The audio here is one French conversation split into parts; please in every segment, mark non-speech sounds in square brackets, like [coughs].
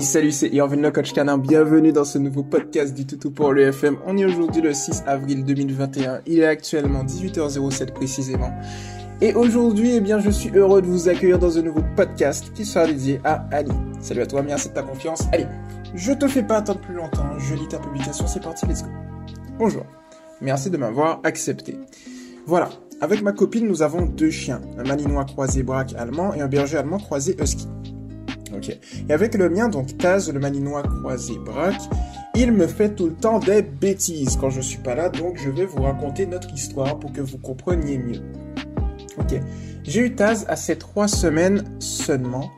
Salut, c'est Irvin le coach canin. Bienvenue dans ce nouveau podcast du Toutou pour l'UFM. On est aujourd'hui le 6 avril 2021. Il est actuellement 18h07 précisément. Et aujourd'hui, eh bien, je suis heureux de vous accueillir dans un nouveau podcast qui sera dédié à Ali. Salut à toi, merci de ta confiance. Allez, je te fais pas attendre plus longtemps. Je lis ta publication, c'est parti, let's go. Bonjour. Merci de m'avoir accepté. Voilà. Avec ma copine, nous avons deux chiens. Un malinois croisé braque allemand et un berger allemand croisé husky. Et avec le mien, donc Taz, le malinois croisé braque, il me fait tout le temps des bêtises. Quand je suis pas là, donc je vais vous raconter notre histoire pour que vous compreniez mieux. Ok. J'ai eu Taz à ces trois semaines seulement,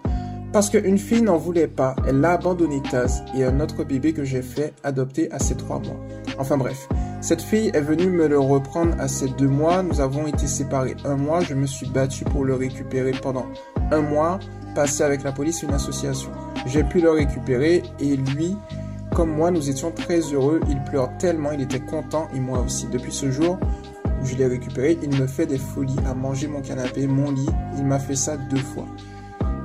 parce qu'une fille n'en voulait pas, elle l'a abandonné Taz et un autre bébé que j'ai fait adopter à ses trois mois. Enfin bref, cette fille est venue me le reprendre à ses deux mois, nous avons été séparés un mois, je me suis battu pour le récupérer pendant un mois, passé avec la police une association. J'ai pu le récupérer et lui, comme moi, nous étions très heureux, il pleure tellement, il était content et moi aussi. Depuis ce jour où je l'ai récupéré, il me fait des folies à manger mon canapé, mon lit, il m'a fait ça deux fois.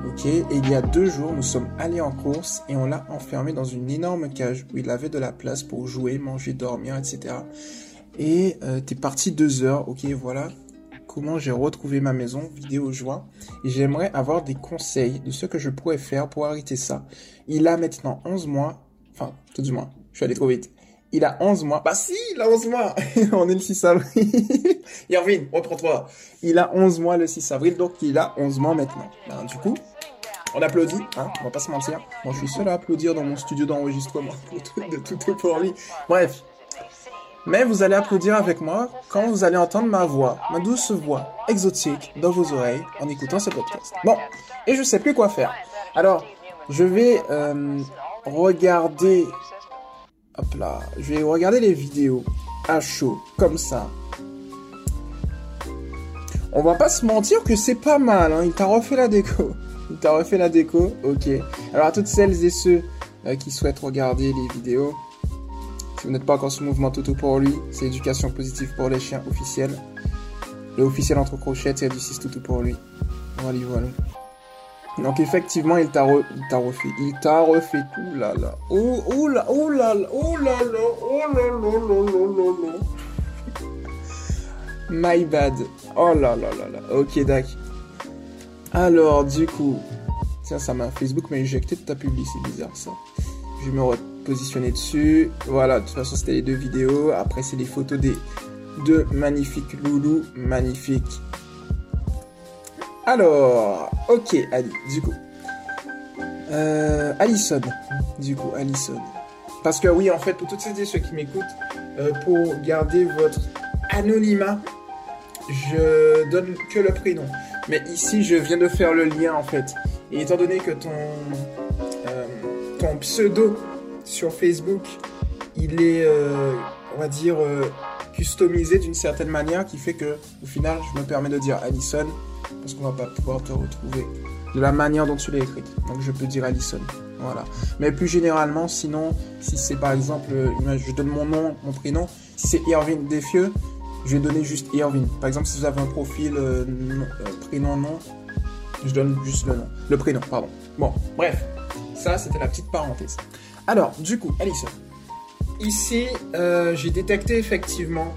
Ok, et il y a deux jours, nous sommes allés en course et on l'a enfermé dans une énorme cage où il avait de la place pour jouer, manger, dormir, etc. Et euh, t'es parti deux heures, ok, voilà comment j'ai retrouvé ma maison, vidéo joie, et j'aimerais avoir des conseils de ce que je pourrais faire pour arrêter ça. Il a maintenant 11 mois, enfin, tout du moins, je suis allé trop vite. Il a 11 mois. Bah si, il a 11 mois. [laughs] On est le 6 avril. [laughs] Yervin, reprends-toi. Il a 11 mois le 6 avril, donc il a 11 mois maintenant. Ben, du coup, on applaudit, hein, on va pas se mentir. Moi, je suis seul à applaudir dans mon studio d'enregistrement. [laughs] de tout pour lui. Bref. Mais vous allez applaudir avec moi quand vous allez entendre ma voix, ma douce voix exotique dans vos oreilles en écoutant ce podcast. Bon, et je sais plus quoi faire. Alors, je vais euh, regarder... Hop là, je vais regarder les vidéos à chaud, comme ça. On va pas se mentir que c'est pas mal, hein. il t'a refait la déco. [laughs] Il t'a refait la déco, ok. Alors à toutes celles et ceux euh, qui souhaitent regarder les vidéos, vous n'êtes pas encore sur mouvement Toto pour lui, c'est éducation positive pour les chiens officiel. Le officiel entre crochets, c'est du 6 Toto pour lui. Voilà, voilà. Donc effectivement, il t'a refait. Il t'a refait. Ouh là là. Ouh, ouh là, ouh là là, ouh là là, ouh là là là là là. My bad. Oh là là là là. Ok, d'accord. Alors, du coup, tiens, ça m'a Facebook m'a éjecté de ta publicité, c'est bizarre ça. Je me repositionner dessus. Voilà, de toute façon, c'était les deux vidéos. Après, c'est les photos des deux magnifiques loulous. Magnifiques. Alors, ok, Ali, du coup. Euh, Allison, du coup, Allison. Parce que oui, en fait, pour toutes celles et ceux qui m'écoutent, euh, pour garder votre anonymat, je donne que le prénom. Mais ici, je viens de faire le lien, en fait. Et étant donné que ton, euh, ton pseudo sur Facebook, il est, euh, on va dire, euh, customisé d'une certaine manière qui fait que, au final, je me permets de dire Allison parce qu'on va pas pouvoir te retrouver de la manière dont tu l'as écrite. Donc, je peux dire Allison. Voilà. Mais plus généralement, sinon, si c'est par exemple, je donne mon nom, mon prénom, si c'est Irvin Defieux, je vais donner juste Irvin. Par exemple, si vous avez un profil euh, prénom, nom, je donne juste le nom. Le prénom, pardon. Bon, bref. Ça, c'était la petite parenthèse. Alors, du coup, Alison. Ici, euh, j'ai détecté effectivement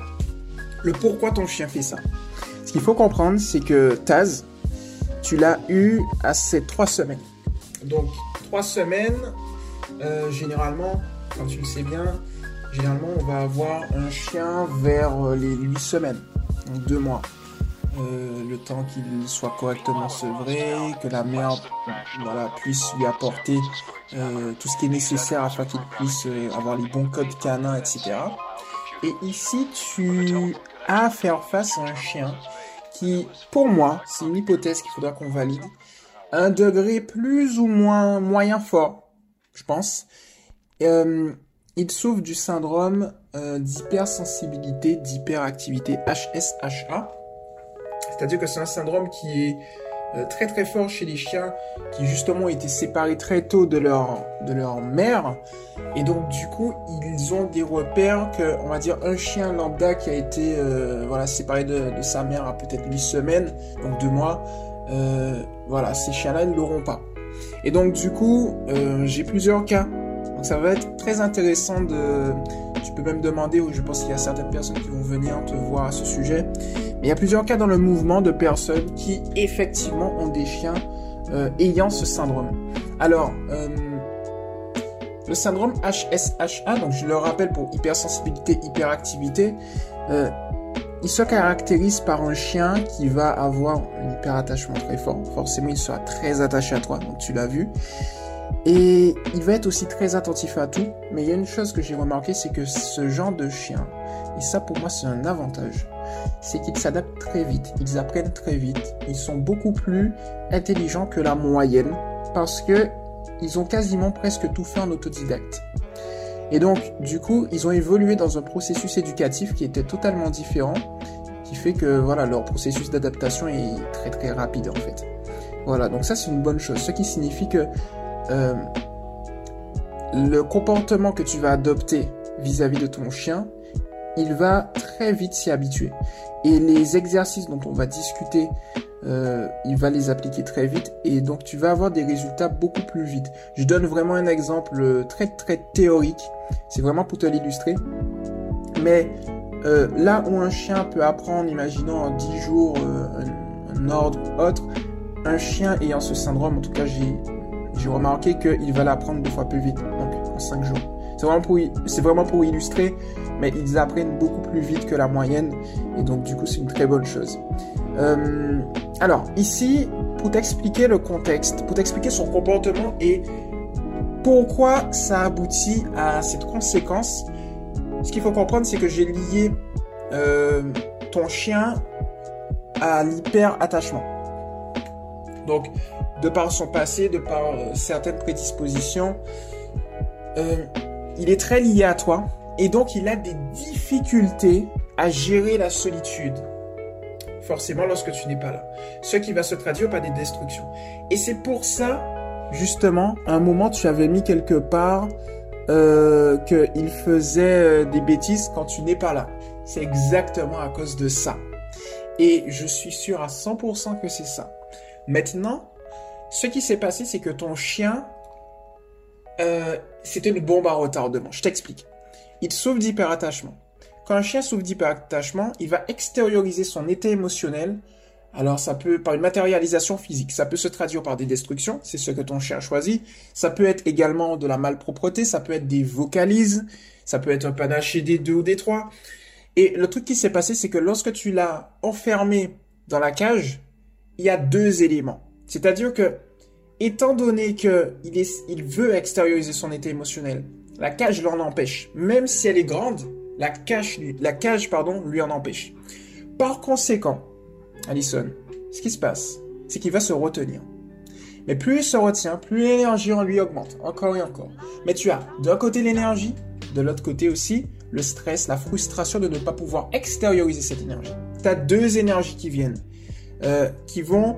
le pourquoi ton chien fait ça. Ce qu'il faut comprendre, c'est que Taz, tu l'as eu à ces trois semaines. Donc, trois semaines, euh, généralement, quand tu le sais bien, généralement, on va avoir un chien vers euh, les 8 semaines, donc 2 mois. Le temps qu'il soit correctement sevré, que la mère puisse lui apporter euh, tout ce qui est nécessaire afin qu'il puisse avoir les bons codes canins, etc. Et ici, tu as à faire face à un chien qui, pour moi, c'est une hypothèse qu'il faudra qu'on valide, un degré plus ou moins moyen fort, je pense. Euh, il souffre du syndrome euh, d'hypersensibilité, d'hyperactivité HSHA. C'est-à-dire que c'est un syndrome qui est euh, très très fort chez les chiens qui justement été séparés très tôt de leur, de leur mère. Et donc du coup, ils ont des repères que, on va dire, un chien lambda qui a été euh, voilà, séparé de, sa mère à peut-être 8 semaines, donc 2 mois, voilà, ces chiens-là ne l'auront pas. Et donc du coup, euh, j'ai plusieurs cas. Donc ça va être très intéressant de... Tu peux même demander, ou je pense qu'il y a certaines personnes qui vont venir te voir à ce sujet. Mais il y a plusieurs cas dans le mouvement de personnes qui effectivement ont des chiens euh, ayant ce syndrome. Alors, euh, le syndrome HSHA, donc je le rappelle pour hypersensibilité, hyperactivité, euh, il se caractérise par un chien qui va avoir un hyperattachement très fort. Forcément, il sera très attaché à toi, donc tu l'as vu. Et il va être aussi très attentif à tout. Mais il y a une chose que j'ai remarqué, c'est que ce genre de chien, et ça pour moi c'est un avantage, c'est qu'ils s'adaptent très vite, ils apprennent très vite, ils sont beaucoup plus intelligents que la moyenne parce que ils ont quasiment presque tout fait en autodidacte. Et donc, du coup, ils ont évolué dans un processus éducatif qui était totalement différent, qui fait que voilà, leur processus d'adaptation est très très rapide en fait. Voilà, donc ça c'est une bonne chose, ce qui signifie que euh, le comportement que tu vas adopter vis-à-vis -vis de ton chien, il va très vite s'y habituer. Et les exercices dont on va discuter euh, il va les appliquer très vite et donc tu vas avoir des résultats beaucoup plus vite. Je donne vraiment un exemple très très théorique, c'est vraiment pour te l'illustrer. Mais euh, là où un chien peut apprendre, imaginons en 10 jours, euh, un, ordre autre, un chien ayant ce syndrome, en tout cas j'ai remarqué qu'il va l'apprendre deux fois plus vite, donc en 5 jours. C'est vraiment, pour, vraiment pour illustrer, mais ils apprennent beaucoup plus vite que la moyenne, et donc du coup c'est une très bonne chose. Euh, alors, ici, pour t'expliquer le contexte, pour t'expliquer son comportement et pourquoi ça aboutit à cette conséquence, ce qu'il faut comprendre, c'est que j'ai lié euh, ton chien à l'hyper-attachement. Donc, de par son passé, de par euh, certaines prédispositions, il est très lié à toi et donc il a des difficultés à gérer la solitude forcément lorsque tu n'es pas là. Ce qui va se traduire par des destructions. Et c'est pour ça, justement, à un moment, tu avais mis quelque part euh, qu'il faisait euh, des bêtises quand tu n'es pas là. C'est exactement à cause de ça. Et je suis sûr à 100% que c'est ça. Maintenant, ce qui s'est passé, c'est que ton chien, euh, c'était une bombe à retardement. Je t'explique. Il souffre d'hyperattachement. Quand un chien souffre d'hyperattachement, il va extérioriser son état émotionnel. Alors ça peut par une matérialisation physique, ça peut se traduire par des destructions, c'est ce que ton chien choisit. Ça peut être également de la malpropreté, ça peut être des vocalises, ça peut être un panaché des deux ou des trois. Et le truc qui s'est passé, c'est que lorsque tu l'as enfermé dans la cage, il y a deux éléments. C'est-à-dire que, étant donné que il, est, il veut extérioriser son état émotionnel, la cage l'en empêche. Même si elle est grande, la cage, la cage pardon, lui en empêche. Par conséquent, Allison, ce qui se passe, c'est qu'il va se retenir. Mais plus il se retient, plus l'énergie en lui augmente, encore et encore. Mais tu as d'un côté l'énergie, de l'autre côté aussi le stress, la frustration de ne pas pouvoir extérioriser cette énergie. Tu as deux énergies qui viennent, euh, qui vont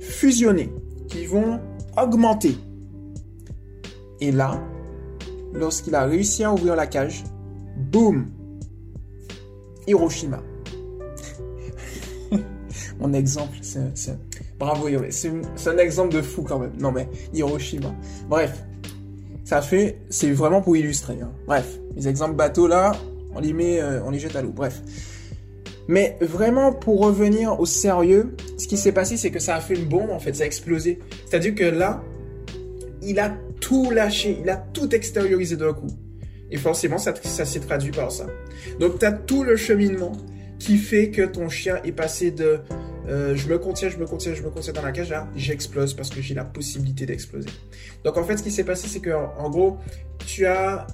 fusionner, qui vont augmenter. Et là, lorsqu'il a réussi à ouvrir la cage, Boum Hiroshima. [laughs] Mon exemple, c'est... Bravo, c'est un exemple de fou quand même. Non mais, Hiroshima. Bref, ça fait... C'est vraiment pour illustrer. Hein. Bref, les exemples bateaux là, on les met, euh, on les jette à l'eau. Bref. Mais vraiment, pour revenir au sérieux, ce qui s'est passé, c'est que ça a fait une bombe, en fait, ça a explosé. C'est-à-dire que là, il a tout lâché, il a tout extériorisé d'un coup. Et forcément, ça, ça s'est traduit par ça. Donc, tu as tout le cheminement qui fait que ton chien est passé de euh, je me contiens, je me contiens, je me contiens dans la cage à j'explose parce que j'ai la possibilité d'exploser. Donc, en fait, ce qui s'est passé, c'est que en gros, tu as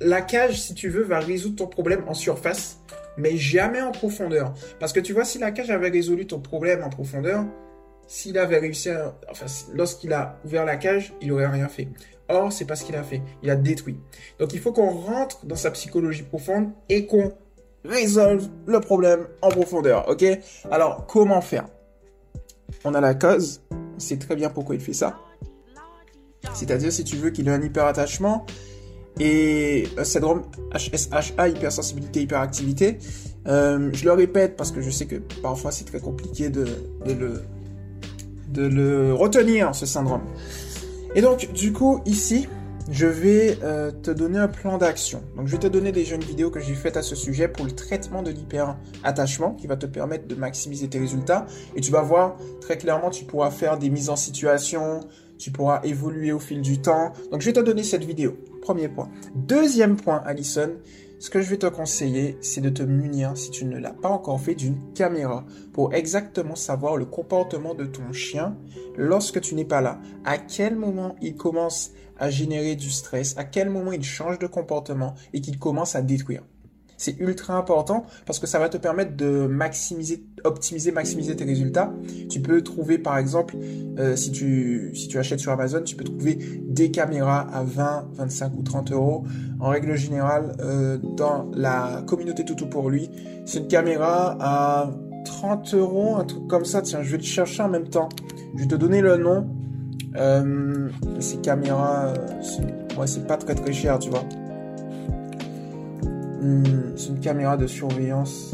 la cage, si tu veux, va résoudre ton problème en surface, mais jamais en profondeur. Parce que tu vois, si la cage avait résolu ton problème en profondeur, s'il avait réussi à, enfin, lorsqu'il a ouvert la cage, il aurait rien fait. Or, c'est pas ce qu'il a fait. Il a détruit. Donc, il faut qu'on rentre dans sa psychologie profonde et qu'on résolve le problème en profondeur. Ok? Alors, comment faire? On a la cause. On sait très bien pourquoi il fait ça. C'est-à-dire, si tu veux qu'il ait un hyperattachement et un syndrome HSHA, hypersensibilité, hyperactivité, euh, je le répète parce que je sais que parfois c'est très compliqué de le de le retenir, ce syndrome. Et donc, du coup, ici, je vais euh, te donner un plan d'action. Donc, je vais te donner des jeunes vidéos que j'ai faites à ce sujet pour le traitement de l'hyper-attachement qui va te permettre de maximiser tes résultats. Et tu vas voir, très clairement, tu pourras faire des mises en situation, tu pourras évoluer au fil du temps. Donc, je vais te donner cette vidéo. Premier point. Deuxième point, Alison, ce que je vais te conseiller, c'est de te munir, si tu ne l'as pas encore fait, d'une caméra pour exactement savoir le comportement de ton chien lorsque tu n'es pas là. À quel moment il commence à générer du stress, à quel moment il change de comportement et qu'il commence à détruire. C'est ultra important parce que ça va te permettre de maximiser, optimiser, maximiser tes résultats. Tu peux trouver par exemple, euh, si, tu, achètes sur Amazon, tu peux trouver des caméras à 20, 25 ou 30 euros. En règle générale, euh, dans la communauté Toutou pour lui, c'est une caméra à 30 euros, un truc comme ça. Tiens, je vais te chercher en même temps. Je vais te donner le nom. Euh, ces caméras, c'est pas très très cher, tu vois. C'est une caméra de surveillance.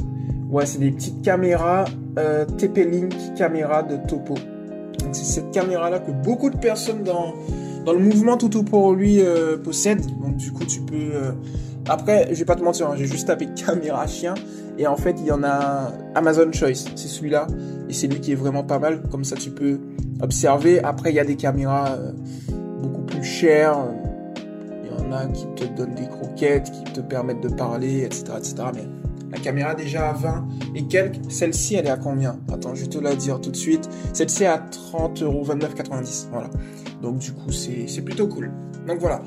Ouais, c'est des petites caméras euh, TP-Link caméra de Topo. c'est cette caméra-là que beaucoup de personnes dans, dans le mouvement Toutou pour lui euh, possèdent. Donc du coup, tu peux... Après, je vais pas te mentir, hein, j'ai juste tapé [laughs] caméra chien. Et en fait, il y en a Amazon Choice. C'est celui-là. Et c'est lui qui est vraiment pas mal. Comme ça, tu peux observer. Après, il y a des caméras euh, beaucoup plus chères. En a qui te donnent des croquettes, qui te permettent de parler, etc. etc. Mais la caméra déjà à 20 et quelques. Celle-ci, elle est à combien? Attends, je vais te la dire tout de suite. Celle-ci est à 30 euros, 29,90. Voilà. Donc du coup, c'est plutôt cool. Donc voilà.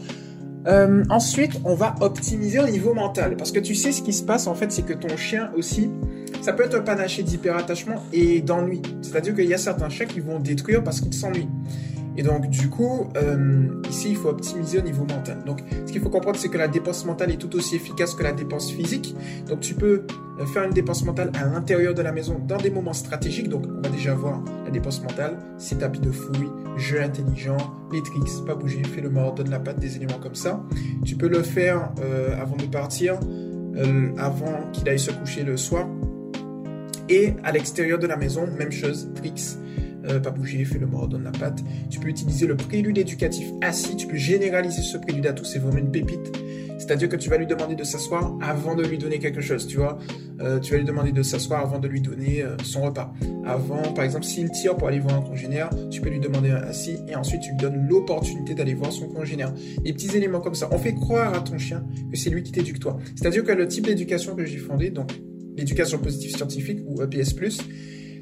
Euh, ensuite, on va optimiser au niveau mental. Parce que tu sais, ce qui se passe, en fait, c'est que ton chien aussi, ça peut être un panaché d'hyperattachement et d'ennui. C'est-à-dire qu'il y a certains chiens qui vont détruire parce qu'ils s'ennuient. Et donc, du coup, euh, ici, il faut optimiser au niveau mental. Donc, ce qu'il faut comprendre, c'est que la dépense mentale est tout aussi efficace que la dépense physique. Donc, tu peux euh, faire une dépense mentale à l'intérieur de la maison dans des moments stratégiques. Donc, on va déjà voir la dépense mentale, c'est tapis de fouille, jeu intelligent, les tricks, pas bouger, fais le mort, donne la patte, des éléments comme ça. Tu peux le faire euh, avant de partir, avant qu'il aille se coucher le soir. Et à l'extérieur de la maison, même chose, tricks, euh, pas bouger, fais le mort, donne la patte. Tu peux utiliser le prélude éducatif assis, tu peux généraliser ce prélude à tous, c'est vraiment une pépite. C'est-à-dire que tu vas lui demander de s'asseoir avant de lui donner quelque chose, tu vois. Euh, tu vas lui demander de s'asseoir avant de lui donner euh, son repas. Avant, par exemple, s'il tire pour aller voir un congénère, tu peux lui demander assis et ensuite tu lui donnes l'opportunité d'aller voir son congénère. Des petits éléments comme ça. On fait croire à ton chien que c'est lui qui t'éduque toi. C'est-à-dire que le type d'éducation que j'ai fondé, donc l'éducation positive scientifique ou EPS+,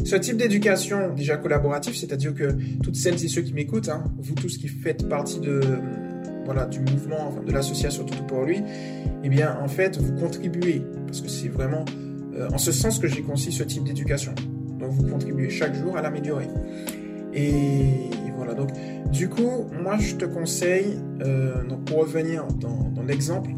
ce type d'éducation déjà collaborative, c'est-à-dire que toutes celles et ceux qui m'écoutent, hein, vous tous qui faites partie de voilà du mouvement, enfin, de l'association Tout pour lui, eh bien en fait vous contribuez parce que c'est vraiment euh, en ce sens que j'ai conçu ce type d'éducation. Donc vous contribuez chaque jour à l'améliorer. Et, voilà donc du coup moi je te conseille euh, donc pour revenir dans, dans l'exemple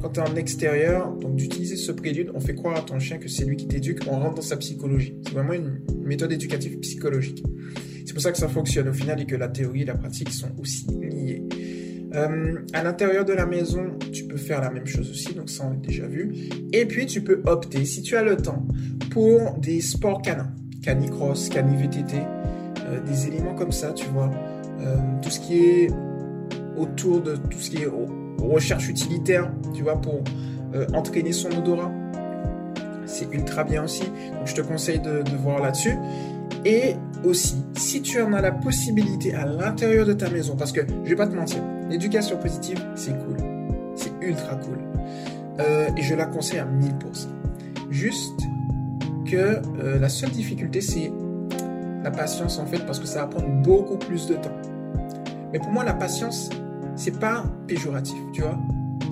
quand tu es en extérieur, donc d'utiliser ce prélude, on fait croire à ton chien que c'est lui qui t'éduque, on rentre dans sa psychologie. C'est vraiment une méthode éducative psychologique. C'est pour ça que ça fonctionne au final et que la théorie et la pratique sont aussi liées. Euh, à l'intérieur de la maison, tu peux faire la même chose aussi, donc ça on l'a déjà vu. Et puis tu peux opter, si tu as le temps, pour des sports canins, canicross, canivtt, euh, des éléments comme ça, tu vois. Euh, tout ce qui est autour de tout ce qui est recherche utilitaire, tu vois, pour euh, entraîner son odorat. C'est ultra bien aussi. Donc je te conseille de, voir là-dessus. Et aussi, si tu en as la possibilité à l'intérieur de ta maison, parce que je vais pas te mentir, l'éducation positive, c'est cool. C'est ultra cool. Euh, et je la conseille à 1000%. Juste que euh, la seule difficulté, c'est la patience en fait, parce que ça va prendre beaucoup plus de temps. Mais pour moi, la patience, c'est pas péjoratif, tu vois.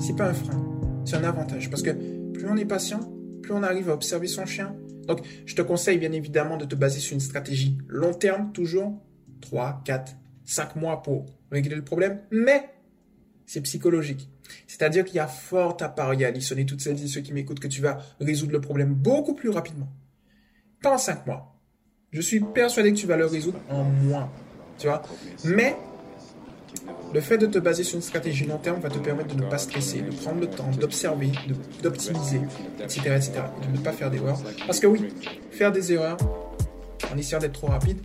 C'est pas un frein, c'est un avantage. Parce que plus on est patient, plus on arrive à observer son chien. Donc, je te conseille bien évidemment de te baser sur une stratégie long terme, toujours 3, 4, 5 mois pour régler le problème, mais c'est psychologique. C'est-à-dire qu'il y a fort à parier, Alison et toutes celles et ceux qui m'écoutent, que tu vas résoudre le problème beaucoup plus rapidement. Pas en 5 mois. Je suis persuadé que tu vas le résoudre en moins. Tu vois? Mais le fait de te baser sur une stratégie long terme va te permettre de ne pas stresser, de prendre le temps, d'observer, d'optimiser, etc., etc. Et de ne pas faire d'erreurs. Parce que oui, faire des erreurs en essayant d'être trop rapide,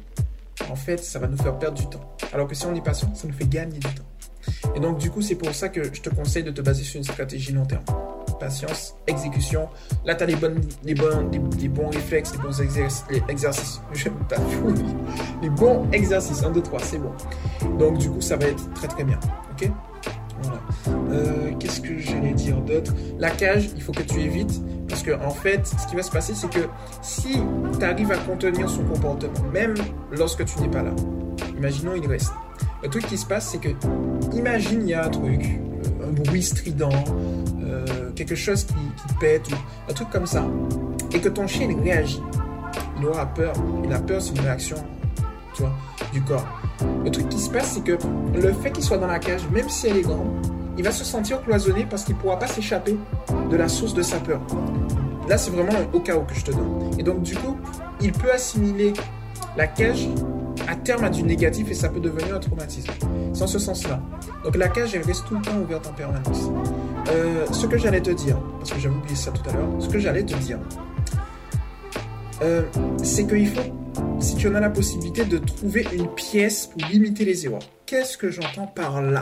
en fait, ça va nous faire perdre du temps. Alors que si on est patient, ça nous fait gagner du temps. Et donc, du coup, c'est pour ça que je te conseille de te baser sur une stratégie long terme. Patience, exécution. Là, tu as les, bonnes, les, bons, les, bons réflexes, les [laughs] bons exercices. Les exercices. Les bons exercices. 1, 2, 3, c'est bon. Donc, du coup, ça va être très très bien. Ok? Voilà. Euh, qu'est-ce que j'allais dire d'autre? La cage, il faut que tu évites parce que en fait, ce qui va se passer, c'est que si tu arrives à contenir son comportement, même lorsque tu n'es pas là, imaginons il reste. Le truc qui se passe, c'est que, imagine, il y a un truc, euh, un bruit strident, quelque chose qui, pète, un truc comme ça, et que ton chien réagit. Il aura peur. Et la peur, c'est une réaction, tu vois, du corps. Le truc qui se passe, c'est que le fait qu'il soit dans la cage, même si elle est grande, il va se sentir cloisonné parce qu'il ne pourra pas s'échapper de la source de sa peur. Là, c'est vraiment au cas que je te donne. Et donc, du coup, il peut assimiler la cage à terme à du négatif et ça peut devenir un traumatisme. C'est en ce sens-là. Donc la cage, elle reste tout le temps ouverte en permanence. Euh, ce que j'allais te dire, parce que j'avais oublié ça tout à l'heure, ce que j'allais te dire, euh, c'est qu'il faut, si tu en as la possibilité, de trouver une pièce pour limiter les erreurs. Qu'est-ce que j'entends par là?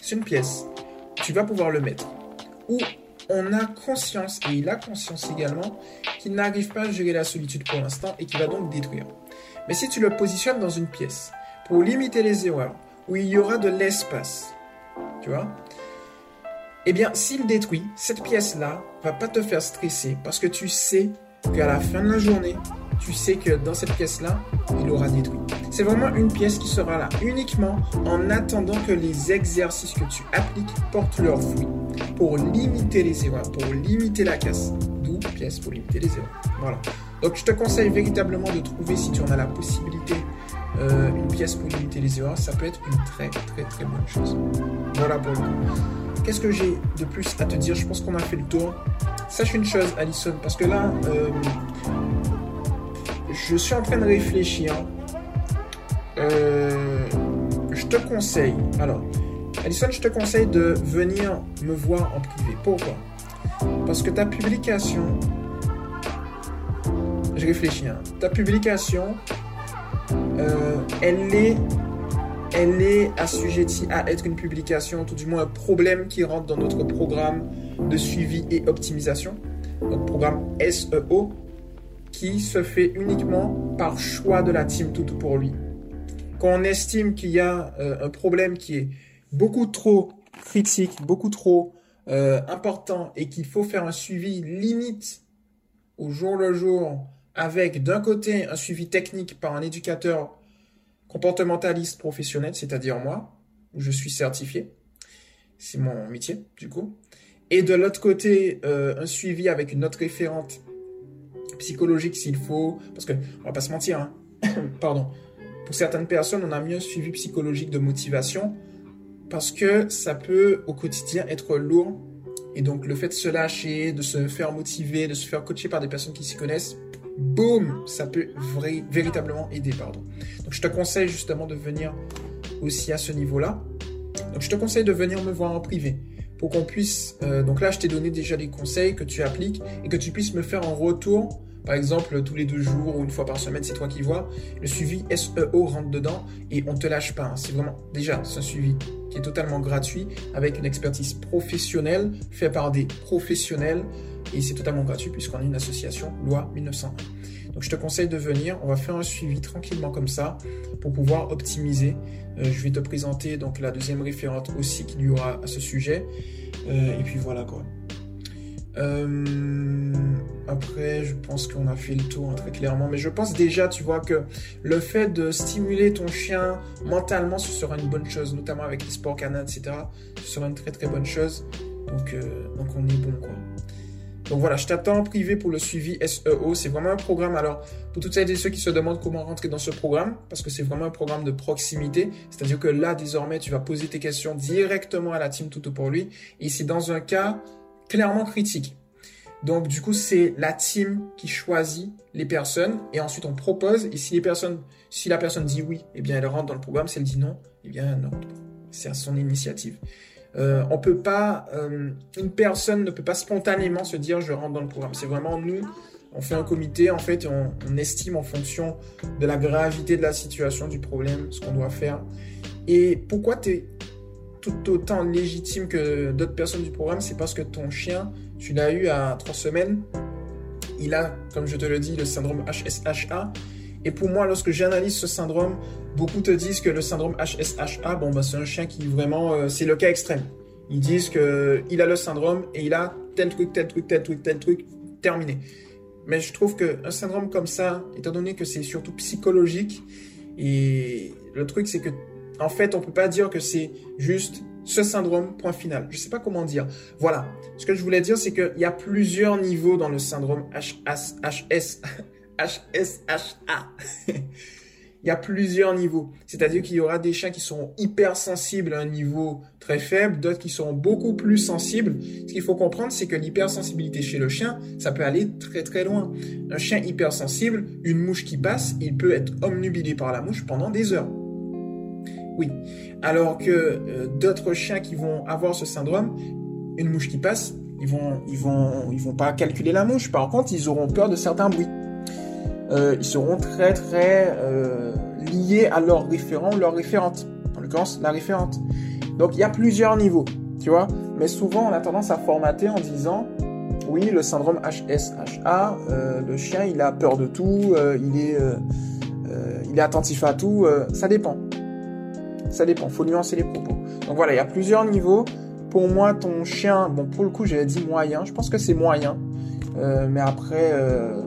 C'est une pièce. Tu vas pouvoir le mettre. Ou on a conscience, et il a conscience également, qu'il n'arrive pas à gérer la solitude pour l'instant et qu'il va donc détruire. Mais si tu le positionnes dans une pièce pour limiter les erreurs, où il y aura de l'espace, tu vois, eh bien, s'il détruit, cette pièce-là va pas te faire stresser parce que tu sais qu'à la fin de la journée, tu sais que dans cette pièce-là, il aura détruit. C'est vraiment une pièce qui sera là uniquement en attendant que les exercices que tu appliques portent leurs fruits pour limiter les erreurs, pour limiter la casse. D'où pièce pour limiter les erreurs. Voilà. Donc je te conseille véritablement de trouver, si tu en as la possibilité, euh, une pièce pour limiter les erreurs. Ça peut être une très très très bonne chose. Voilà pour le coup. Qu'est-ce que j'ai de plus à te dire? Je pense qu'on a fait le tour. Sache une chose, Alison, parce que là, euh, je suis en train de réfléchir. Euh, je te conseille, alors, Alison, je te conseille de venir me voir en privé. Pourquoi? Parce que ta publication, je réfléchis, hein. ta publication, euh, elle est elle est assujettie à être une publication, tout du moins un problème qui rentre dans notre programme de suivi et optimisation, notre programme SEO, qui se fait uniquement par choix de la team tout pour lui. Quand on estime qu'il y a euh, un problème qui est beaucoup trop critique, beaucoup trop euh, important et qu'il faut faire un suivi limite au jour le jour avec d'un côté un suivi technique par un éducateur comportementaliste professionnel, c'est-à-dire moi, où je suis certifié. C'est mon métier, du coup. Et de l'autre côté, euh, un suivi avec une autre référente psychologique s'il faut. Parce que, on va pas se mentir, hein. [coughs] pardon. Pour certaines personnes, on a mieux un suivi psychologique de motivation parce que ça peut au quotidien être lourd. Et donc, le fait de se lâcher, de se faire motiver, de se faire coacher par des personnes qui s'y connaissent, boum, ça peut véritablement aider. Pardon. Donc je te conseille justement de venir aussi à ce niveau-là. Donc je te conseille de venir me voir en privé pour qu'on puisse... Euh, donc là, je t'ai donné déjà des conseils que tu appliques et que tu puisses me faire en retour. Par exemple, tous les deux jours ou une fois par semaine, c'est toi qui vois. Le suivi SEO rentre dedans et on te lâche pas. Hein. C'est vraiment déjà c'est un suivi qui est totalement gratuit avec une expertise professionnelle fait par des professionnels et c'est totalement gratuit puisqu'on est une association loi 1901. Donc je te conseille de venir, on va faire un suivi tranquillement comme ça pour pouvoir optimiser. Euh, je vais te présenter donc la deuxième référente aussi qu'il y aura à ce sujet. Euh, et puis voilà quoi. Euh, après, je pense qu'on a fait le tour hein, très clairement, mais je pense déjà, tu vois, que le fait de stimuler ton chien mentalement, ce sera une bonne chose, notamment avec les sports canins, etc. Ce sera une très très bonne chose. Donc, donc on est bon, quoi. Donc voilà, je t'attends en privé pour le suivi SEO. C'est vraiment un programme. Alors, pour toutes celles et ceux qui se demandent comment rentrer dans ce programme, parce que c'est vraiment un programme de proximité, c'est-à-dire que là, désormais, tu vas poser tes questions directement à la team Tuto pour lui. Et c'est dans un cas clairement critique. Donc, du coup, c'est la team qui choisit les personnes et ensuite on propose. Et si les personnes, si la personne dit oui, eh bien, elle rentre dans le programme. Si elle dit non, eh bien, non. C'est à son initiative. Euh, on peut pas, euh, une personne ne peut pas spontanément se dire je rentre dans le programme. C'est vraiment nous, On fait un comité, en fait, on, on estime en fonction de la gravité de la situation, du problème, ce qu'on doit faire. Et pourquoi tu es tout autant légitime que d'autres personnes du programme, c'est parce que ton chien, tu l'as eu à trois semaines. Il a, comme je te le dis, le syndrome HSHA. Et pour moi, lorsque j'analyse ce syndrome, beaucoup te disent que le syndrome HSHA, bon, bah, c'est un chien qui vraiment, euh, c'est le cas extrême. Ils disent que il a le syndrome et il a tel truc, tel truc, tel truc, tel truc, terminé. Mais je trouve qu'un syndrome comme ça, étant donné que c'est surtout psychologique, et le truc c'est que en fait, on peut pas dire que c'est juste ce syndrome, point final. Je sais pas comment dire. Voilà. Ce que je voulais dire, c'est qu'il y a plusieurs niveaux dans le syndrome HS, HSHA. [laughs] Il y a plusieurs niveaux. C'est-à-dire qu'il y aura des chiens qui seront hypersensibles à un niveau très faible, d'autres qui seront beaucoup plus sensibles. Ce qu'il faut comprendre, c'est que l'hypersensibilité chez le chien, ça peut aller très très loin. Un chien hypersensible, une mouche qui passe, il peut être omnubilé par la mouche pendant des heures. Oui. Alors que euh, d'autres chiens qui vont avoir ce syndrome, une mouche qui passe, ils vont, ils vont, ils vont pas calculer la mouche. Par contre, ils auront peur de certains bruits. Euh, ils seront très très euh, liés à leur référent, leur référente. En l'occurrence, la référente. Donc il y a plusieurs niveaux, tu vois. Mais souvent, on a tendance à formater en disant, oui, le syndrome HSHA, le chien, il a peur de tout, il est, il est attentif à tout. ça dépend ça dépend, faut nuancer les propos. Donc voilà, il y a plusieurs niveaux. Pour moi, ton chien, bon pour le coup j'avais dit moyen, je pense que c'est moyen, euh, mais après euh,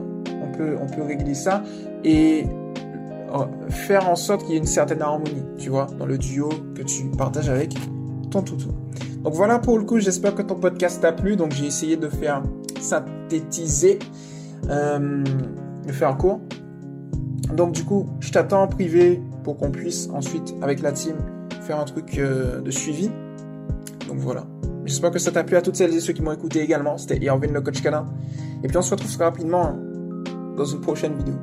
on peut régler ça et euh, faire en sorte qu'il y ait une certaine harmonie, tu vois, dans le duo que tu partages avec ton toutou. Donc voilà pour le coup, j'espère que ton podcast t'a plu. Donc j'ai essayé de faire synthétiser, euh, de faire court. Donc du coup, je t'attends en privé pour qu'on puisse ensuite, avec la team, faire un truc euh, de suivi. Donc voilà. J'espère que ça t'a plu à toutes celles et ceux qui m'ont écouté également. C'était Irvin le coach. Et puis on se retrouve très rapidement dans une prochaine vidéo.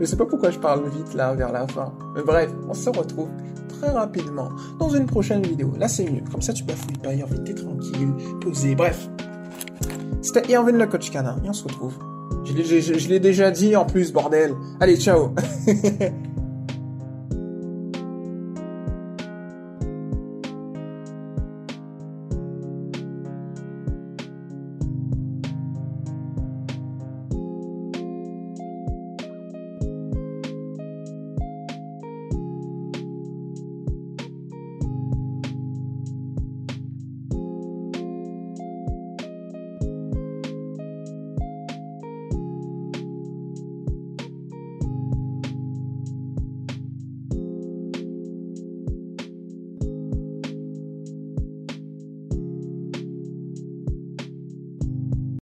Je sais pas pourquoi je parle vite là vers la fin. Mais bref, on se retrouve très rapidement dans une prochaine vidéo. Là c'est mieux. Comme ça tu bafouilles pas Irvin, t'es tranquille, posé. Bref. C'était Irvin le coach canin. Et on se retrouve. Je l'ai déjà dit en plus, bordel. Allez, ciao [laughs]